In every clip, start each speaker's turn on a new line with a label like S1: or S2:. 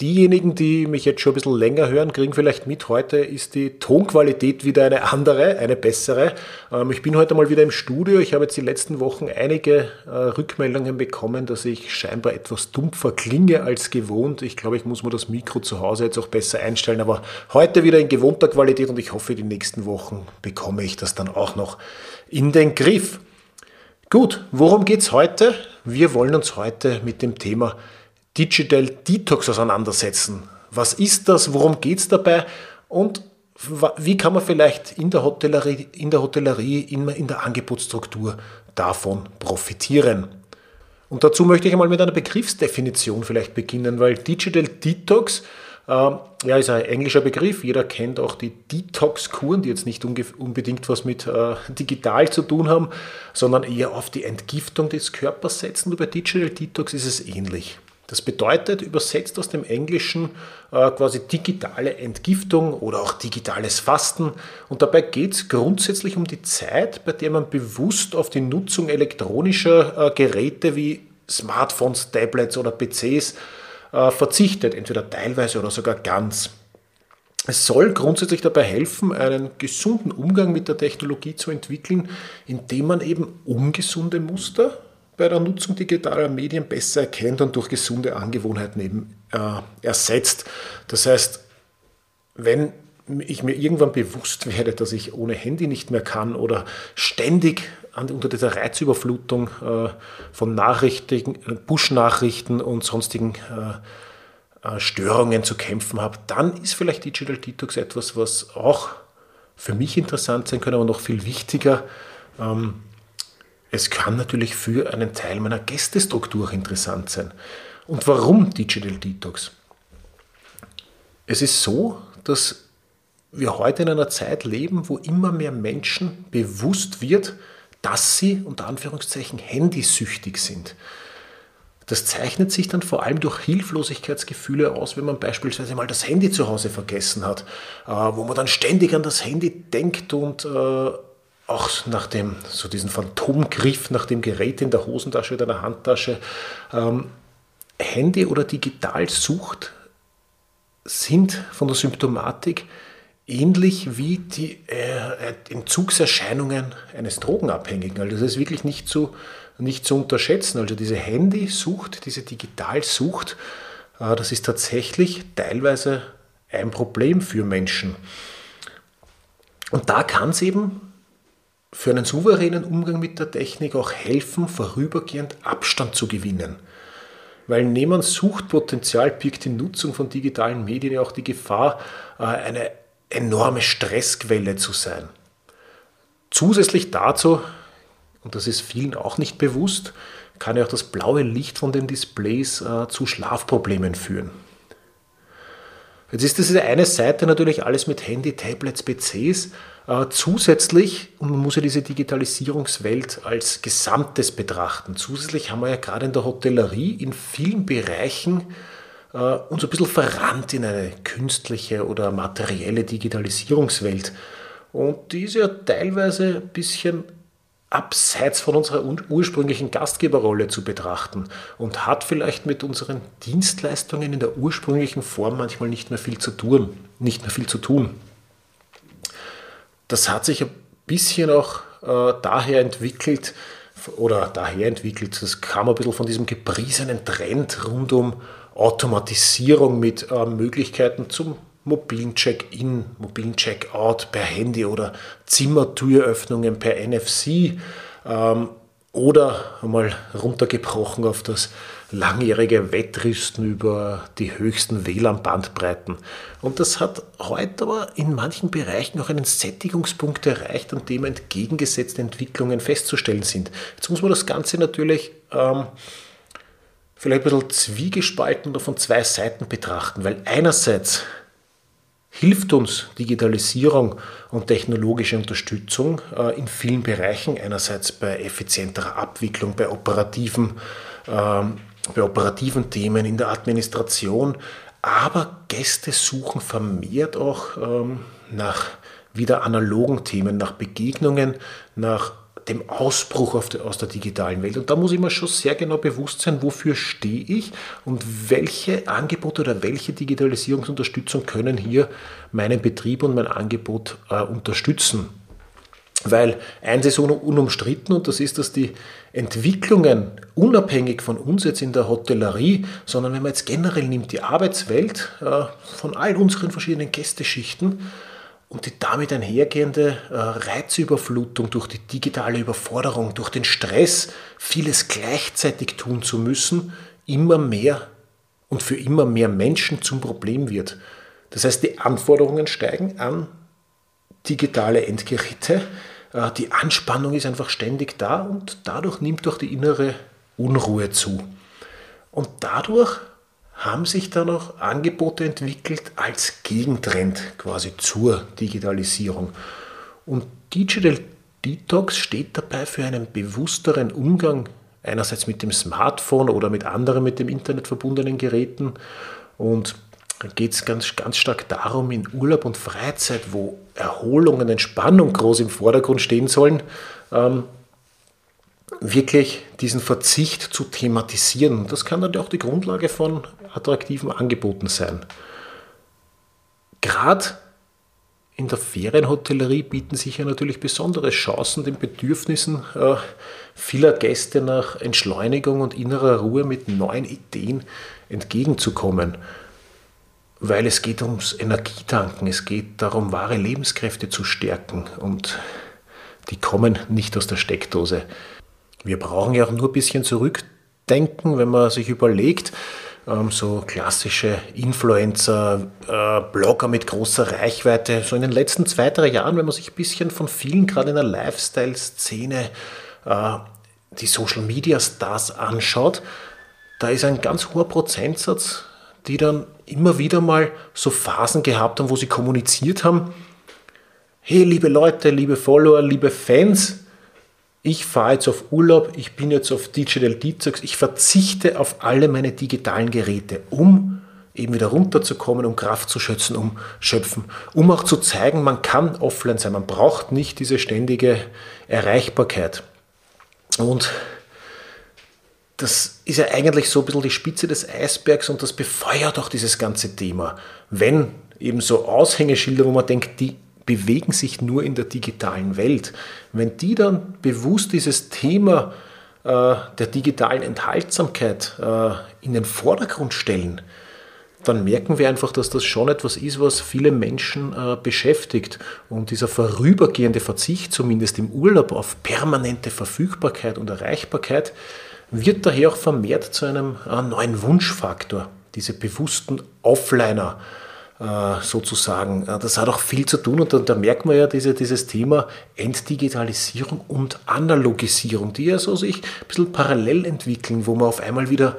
S1: Diejenigen, die mich jetzt schon ein bisschen länger hören, kriegen vielleicht mit, heute ist die Tonqualität wieder eine andere, eine bessere. Ähm, ich bin heute mal wieder im Studio. Ich habe jetzt die letzten Wochen einige äh, Rückmeldungen bekommen, dass ich scheinbar etwas dumpfer klinge als gewohnt. Ich glaube, ich muss mir das Mikro zu Hause jetzt auch besser einstellen, aber heute wieder in gewohnter Qualität und ich hoffe, die nächsten Wochen bekomme ich das dann auch noch in den Griff. Gut, worum geht es heute? Wir wollen uns heute mit dem Thema Digital Detox auseinandersetzen. Was ist das? Worum geht es dabei? Und wie kann man vielleicht in der Hotellerie, in der, Hotellerie, in, der Angebotsstruktur davon profitieren? Und dazu möchte ich einmal mit einer Begriffsdefinition vielleicht beginnen, weil Digital Detox äh, ja, ist ein englischer Begriff. Jeder kennt auch die Detox-Kuren, die jetzt nicht unbedingt was mit äh, digital zu tun haben, sondern eher auf die Entgiftung des Körpers setzen. Und bei Digital Detox ist es ähnlich. Das bedeutet übersetzt aus dem Englischen äh, quasi digitale Entgiftung oder auch digitales Fasten. Und dabei geht es grundsätzlich um die Zeit, bei der man bewusst auf die Nutzung elektronischer äh, Geräte wie Smartphones, Tablets oder PCs äh, verzichtet, entweder teilweise oder sogar ganz. Es soll grundsätzlich dabei helfen, einen gesunden Umgang mit der Technologie zu entwickeln, indem man eben ungesunde Muster bei der Nutzung digitaler Medien besser erkennt und durch gesunde Angewohnheiten eben äh, ersetzt. Das heißt, wenn ich mir irgendwann bewusst werde, dass ich ohne Handy nicht mehr kann oder ständig an, unter dieser Reizüberflutung äh, von Nachrichten, Push-Nachrichten und sonstigen äh, äh, Störungen zu kämpfen habe, dann ist vielleicht Digital Detox etwas, was auch für mich interessant sein könnte, aber noch viel wichtiger. Ähm, es kann natürlich für einen Teil meiner Gästestruktur interessant sein. Und warum Digital Detox? Es ist so, dass wir heute in einer Zeit leben, wo immer mehr Menschen bewusst wird, dass sie unter Anführungszeichen handysüchtig sind. Das zeichnet sich dann vor allem durch Hilflosigkeitsgefühle aus, wenn man beispielsweise mal das Handy zu Hause vergessen hat, äh, wo man dann ständig an das Handy denkt und äh, auch nach dem, so diesen Phantomgriff nach dem Gerät in der Hosentasche oder der Handtasche, ähm, Handy- oder Digitalsucht sind von der Symptomatik ähnlich wie die äh, Entzugserscheinungen eines Drogenabhängigen. Also das ist wirklich nicht zu, nicht zu unterschätzen. Also diese Handysucht, diese Digitalsucht, äh, das ist tatsächlich teilweise ein Problem für Menschen. Und da kann es eben für einen souveränen Umgang mit der Technik auch helfen, vorübergehend Abstand zu gewinnen. Weil neben Suchtpotenzial birgt die Nutzung von digitalen Medien ja auch die Gefahr, äh, eine enorme Stressquelle zu sein. Zusätzlich dazu, und das ist vielen auch nicht bewusst, kann ja auch das blaue Licht von den Displays äh, zu Schlafproblemen führen. Jetzt ist diese eine Seite natürlich alles mit Handy, Tablets, PCs. Äh, zusätzlich, und man muss ja diese Digitalisierungswelt als Gesamtes betrachten, zusätzlich haben wir ja gerade in der Hotellerie in vielen Bereichen äh, uns ein bisschen verrannt in eine künstliche oder materielle Digitalisierungswelt. Und die ist ja teilweise ein bisschen abseits von unserer ursprünglichen Gastgeberrolle zu betrachten und hat vielleicht mit unseren Dienstleistungen in der ursprünglichen Form manchmal nicht mehr viel zu tun. Nicht mehr viel zu tun. Das hat sich ein bisschen auch äh, daher entwickelt, oder daher entwickelt, das kam ein bisschen von diesem gepriesenen Trend rund um Automatisierung mit äh, Möglichkeiten zum mobilen Check-in, mobilen Check-out per Handy oder Zimmertüröffnungen per NFC ähm, oder einmal runtergebrochen auf das langjährige Wettrüsten über die höchsten WLAN-Bandbreiten. Und das hat heute aber in manchen Bereichen noch einen Sättigungspunkt erreicht, an dem entgegengesetzte Entwicklungen festzustellen sind. Jetzt muss man das Ganze natürlich ähm, vielleicht ein bisschen zwiegespalten oder von zwei Seiten betrachten, weil einerseits hilft uns Digitalisierung und technologische Unterstützung äh, in vielen Bereichen. Einerseits bei effizienterer Abwicklung, bei operativen, ähm, bei operativen Themen in der Administration. Aber Gäste suchen vermehrt auch ähm, nach wieder analogen Themen, nach Begegnungen, nach dem Ausbruch aus der digitalen Welt. Und da muss ich mir schon sehr genau bewusst sein, wofür stehe ich und welche Angebote oder welche Digitalisierungsunterstützung können hier meinen Betrieb und mein Angebot äh, unterstützen. Weil eins ist unumstritten und das ist, dass die Entwicklungen unabhängig von uns jetzt in der Hotellerie, sondern wenn man jetzt generell nimmt, die Arbeitswelt äh, von all unseren verschiedenen Gästeschichten, und die damit einhergehende äh, Reizüberflutung durch die digitale Überforderung, durch den Stress, vieles gleichzeitig tun zu müssen, immer mehr und für immer mehr Menschen zum Problem wird. Das heißt, die Anforderungen steigen an digitale Endgeräte, äh, die Anspannung ist einfach ständig da und dadurch nimmt auch die innere Unruhe zu. Und dadurch haben sich da noch Angebote entwickelt als Gegentrend quasi zur Digitalisierung. Und Digital Detox steht dabei für einen bewussteren Umgang einerseits mit dem Smartphone oder mit anderen mit dem Internet verbundenen Geräten. Und da geht es ganz, ganz stark darum, in Urlaub und Freizeit, wo Erholung und Entspannung groß im Vordergrund stehen sollen, ähm, wirklich diesen Verzicht zu thematisieren. Das kann dann auch die Grundlage von attraktiven Angeboten sein. Gerade in der Ferienhotellerie bieten sich ja natürlich besondere Chancen, den Bedürfnissen äh, vieler Gäste nach Entschleunigung und innerer Ruhe mit neuen Ideen entgegenzukommen. Weil es geht ums Energietanken, es geht darum, wahre Lebenskräfte zu stärken und die kommen nicht aus der Steckdose. Wir brauchen ja auch nur ein bisschen zurückdenken, wenn man sich überlegt, ähm, so klassische Influencer, äh, Blogger mit großer Reichweite, so in den letzten zwei, drei Jahren, wenn man sich ein bisschen von vielen, gerade in der Lifestyle-Szene, äh, die Social-Media-Stars anschaut, da ist ein ganz hoher Prozentsatz, die dann immer wieder mal so Phasen gehabt haben, wo sie kommuniziert haben, hey liebe Leute, liebe Follower, liebe Fans, ich fahre jetzt auf Urlaub, ich bin jetzt auf Digital Detox, ich verzichte auf alle meine digitalen Geräte, um eben wieder runterzukommen, um Kraft zu schöpfen, um schöpfen, um auch zu zeigen, man kann offline sein, man braucht nicht diese ständige Erreichbarkeit. Und das ist ja eigentlich so ein bisschen die Spitze des Eisbergs und das befeuert auch dieses ganze Thema. Wenn eben so Aushängeschilder, wo man denkt, die bewegen sich nur in der digitalen Welt. Wenn die dann bewusst dieses Thema äh, der digitalen Enthaltsamkeit äh, in den Vordergrund stellen, dann merken wir einfach, dass das schon etwas ist, was viele Menschen äh, beschäftigt. Und dieser vorübergehende Verzicht, zumindest im Urlaub, auf permanente Verfügbarkeit und Erreichbarkeit, wird daher auch vermehrt zu einem äh, neuen Wunschfaktor. Diese bewussten Offliner, sozusagen. Äh, das hat auch viel zu tun und da, da merkt man ja diese, dieses Thema Entdigitalisierung und Analogisierung, die ja so sich ein bisschen parallel entwickeln, wo man auf einmal wieder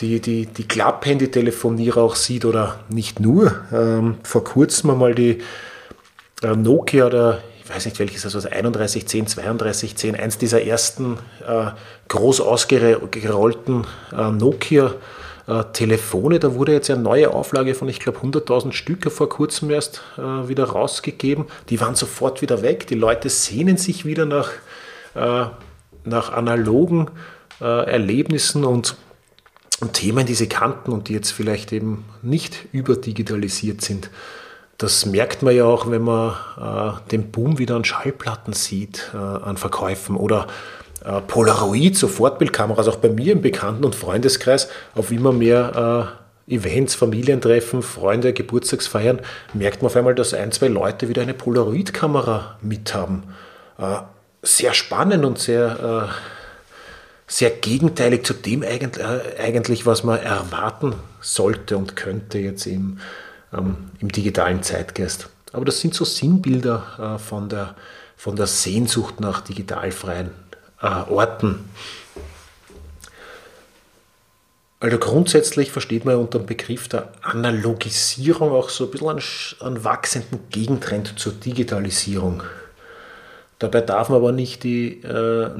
S1: die, die, die Klapphandy-Telefonierer auch sieht oder nicht nur. Ähm, vor kurzem einmal die äh, Nokia oder ich weiß nicht welches, also 3110, 3210, eins dieser ersten äh, groß ausgerollten äh, Nokia äh, Telefone, da wurde jetzt eine neue Auflage von, ich glaube, 100.000 Stück vor kurzem erst äh, wieder rausgegeben. Die waren sofort wieder weg. Die Leute sehnen sich wieder nach, äh, nach analogen äh, Erlebnissen und, und Themen, die sie kannten und die jetzt vielleicht eben nicht überdigitalisiert sind. Das merkt man ja auch, wenn man äh, den Boom wieder an Schallplatten sieht, äh, an Verkäufen oder Polaroid, so Fortbildkameras, auch bei mir im Bekannten- und Freundeskreis, auf immer mehr äh, Events, Familientreffen, Freunde, Geburtstagsfeiern, merkt man auf einmal, dass ein, zwei Leute wieder eine Polaroid-Kamera mithaben. Äh, sehr spannend und sehr, äh, sehr gegenteilig zu dem eigentlich, äh, eigentlich, was man erwarten sollte und könnte jetzt im, ähm, im digitalen Zeitgeist. Aber das sind so Sinnbilder äh, von, der, von der Sehnsucht nach digitalfreien äh, Orten. Also grundsätzlich versteht man unter dem Begriff der Analogisierung auch so ein bisschen einen, einen wachsenden Gegentrend zur Digitalisierung. Dabei darf man aber nicht die, äh,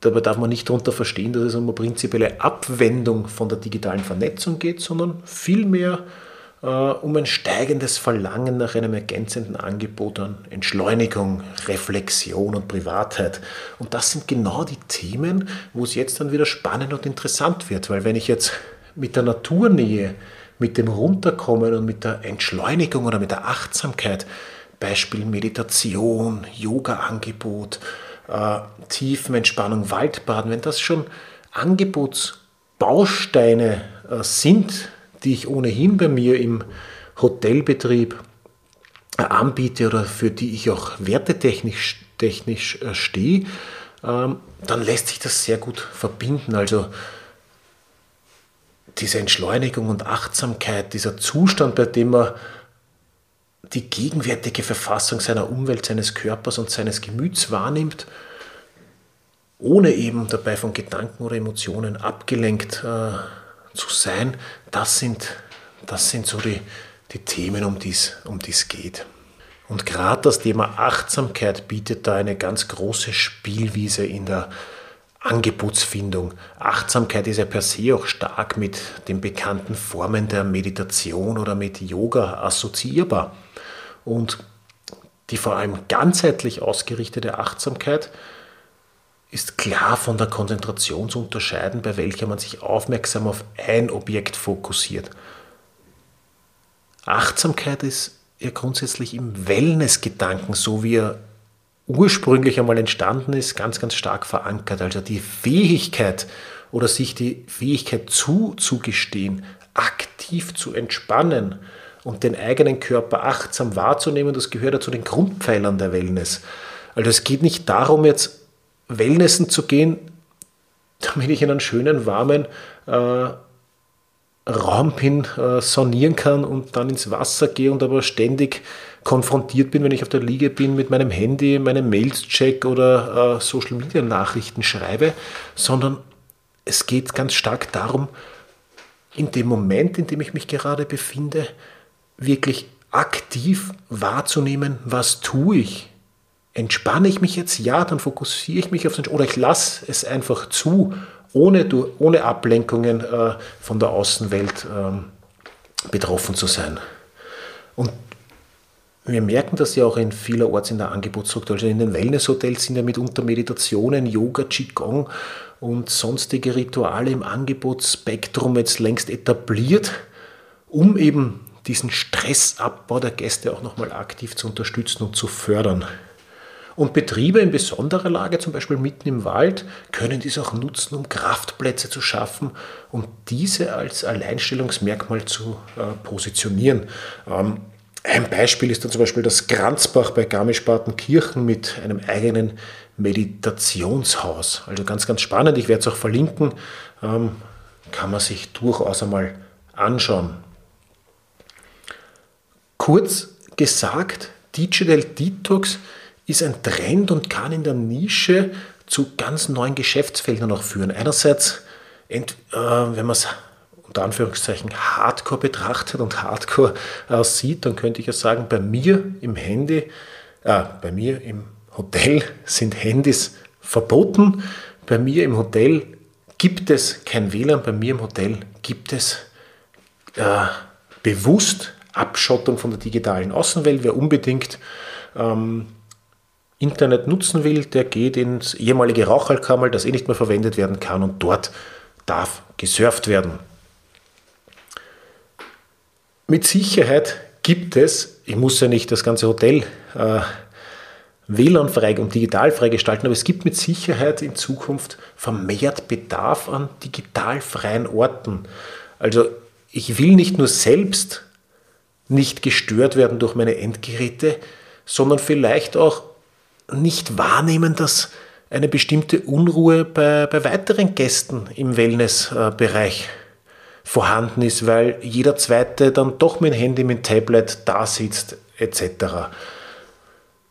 S1: dabei darf man nicht darunter verstehen, dass es um eine prinzipielle Abwendung von der digitalen Vernetzung geht, sondern vielmehr äh, um ein steigendes Verlangen nach einem ergänzenden Angebot an Entschleunigung, Reflexion und Privatheit. Und das sind genau die Themen, wo es jetzt dann wieder spannend und interessant wird, weil wenn ich jetzt mit der Naturnähe, mit dem Runterkommen und mit der Entschleunigung oder mit der Achtsamkeit Beispiel Meditation, Yoga-Angebot, äh, Tiefenentspannung, Waldbaden, wenn das schon Angebotsbausteine äh, sind, die ich ohnehin bei mir im Hotelbetrieb äh, anbiete oder für die ich auch wertetechnisch technisch, äh, stehe, ähm, dann lässt sich das sehr gut verbinden. Also diese Entschleunigung und Achtsamkeit, dieser Zustand, bei dem man die gegenwärtige Verfassung seiner Umwelt, seines Körpers und seines Gemüts wahrnimmt, ohne eben dabei von Gedanken oder Emotionen abgelenkt äh, zu sein, das sind, das sind so die, die Themen, um die um es geht. Und gerade das Thema Achtsamkeit bietet da eine ganz große Spielwiese in der Angebotsfindung. Achtsamkeit ist ja per se auch stark mit den bekannten Formen der Meditation oder mit Yoga assoziierbar. Und die vor allem ganzheitlich ausgerichtete Achtsamkeit ist klar von der Konzentration zu unterscheiden, bei welcher man sich aufmerksam auf ein Objekt fokussiert. Achtsamkeit ist ja grundsätzlich im Wellness-Gedanken, so wie er ursprünglich einmal entstanden ist, ganz, ganz stark verankert. Also die Fähigkeit oder sich die Fähigkeit zuzugestehen, aktiv zu entspannen, und den eigenen Körper achtsam wahrzunehmen, das gehört ja zu den Grundpfeilern der Wellness. Also es geht nicht darum, jetzt Wellnessen zu gehen, damit ich in einen schönen, warmen äh, Raum bin, äh, sonieren kann und dann ins Wasser gehe und aber ständig konfrontiert bin, wenn ich auf der Liege bin, mit meinem Handy, meinem Mails-Check oder äh, Social-Media-Nachrichten schreibe, sondern es geht ganz stark darum, in dem Moment, in dem ich mich gerade befinde, wirklich aktiv wahrzunehmen, was tue ich. Entspanne ich mich jetzt? Ja, dann fokussiere ich mich auf den oder ich lasse es einfach zu, ohne, ohne Ablenkungen äh, von der Außenwelt äh, betroffen zu sein. Und wir merken das ja auch in vielerorts in der Angebotsstruktur. Also in den Wellnesshotels sind ja mitunter Meditationen, Yoga, Qigong und sonstige Rituale im Angebotsspektrum jetzt längst etabliert, um eben diesen Stressabbau der Gäste auch nochmal aktiv zu unterstützen und zu fördern. Und Betriebe in besonderer Lage, zum Beispiel mitten im Wald, können dies auch nutzen, um Kraftplätze zu schaffen, um diese als Alleinstellungsmerkmal zu äh, positionieren. Ähm, ein Beispiel ist dann zum Beispiel das Granzbach bei Garmisch-Partenkirchen mit einem eigenen Meditationshaus. Also ganz, ganz spannend. Ich werde es auch verlinken. Ähm, kann man sich durchaus einmal anschauen. Kurz gesagt, Digital Detox ist ein Trend und kann in der Nische zu ganz neuen Geschäftsfeldern auch führen. Einerseits, äh, wenn man es unter Anführungszeichen Hardcore betrachtet und Hardcore äh, sieht, dann könnte ich ja sagen, bei mir im Handy, äh, bei mir im Hotel sind Handys verboten. Bei mir im Hotel gibt es kein WLAN. Bei mir im Hotel gibt es äh, bewusst Abschottung von der digitalen Außenwelt. Wer unbedingt ähm, Internet nutzen will, der geht ins ehemalige Rauchalkammer, das eh nicht mehr verwendet werden kann und dort darf gesurft werden. Mit Sicherheit gibt es, ich muss ja nicht das ganze Hotel äh, WLAN-frei und digital frei gestalten, aber es gibt mit Sicherheit in Zukunft vermehrt Bedarf an digital freien Orten. Also ich will nicht nur selbst nicht gestört werden durch meine Endgeräte, sondern vielleicht auch nicht wahrnehmen, dass eine bestimmte Unruhe bei, bei weiteren Gästen im Wellnessbereich vorhanden ist, weil jeder zweite dann doch mit dem Handy, mit dem Tablet da sitzt, etc.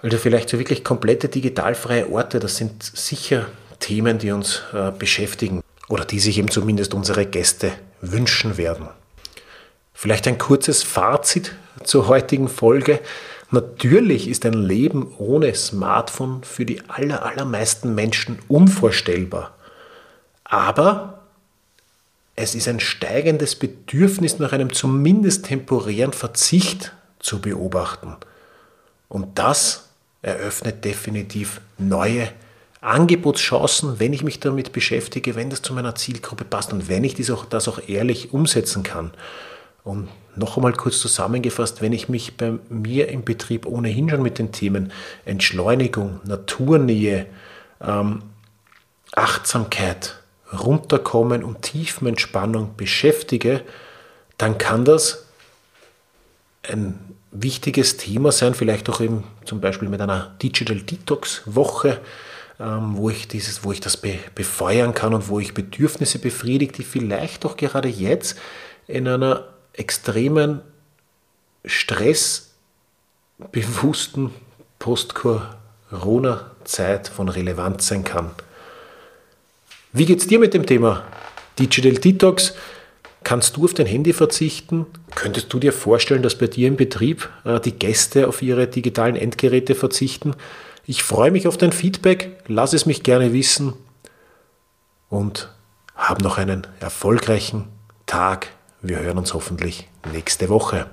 S1: Also vielleicht so wirklich komplette digitalfreie Orte, das sind sicher Themen, die uns äh, beschäftigen. oder die sich eben zumindest unsere Gäste wünschen werden. Vielleicht ein kurzes Fazit zur heutigen Folge. Natürlich ist ein Leben ohne Smartphone für die aller, allermeisten Menschen unvorstellbar. Aber es ist ein steigendes Bedürfnis nach einem zumindest temporären Verzicht zu beobachten. Und das eröffnet definitiv neue Angebotschancen, wenn ich mich damit beschäftige, wenn das zu meiner Zielgruppe passt und wenn ich das auch, das auch ehrlich umsetzen kann. Und noch einmal kurz zusammengefasst, wenn ich mich bei mir im Betrieb ohnehin schon mit den Themen Entschleunigung, Naturnähe, ähm, Achtsamkeit, Runterkommen und Tiefenentspannung beschäftige, dann kann das ein wichtiges Thema sein, vielleicht auch eben zum Beispiel mit einer Digital Detox Woche, ähm, wo ich wo ich das be befeuern kann und wo ich Bedürfnisse befriedige, die vielleicht auch gerade jetzt in einer extremen stressbewussten Post-Corona-Zeit von Relevanz sein kann. Wie geht es dir mit dem Thema Digital Detox? Kannst du auf dein Handy verzichten? Könntest du dir vorstellen, dass bei dir im Betrieb äh, die Gäste auf ihre digitalen Endgeräte verzichten? Ich freue mich auf dein Feedback, lass es mich gerne wissen und hab noch einen erfolgreichen Tag. Wir hören uns hoffentlich nächste Woche.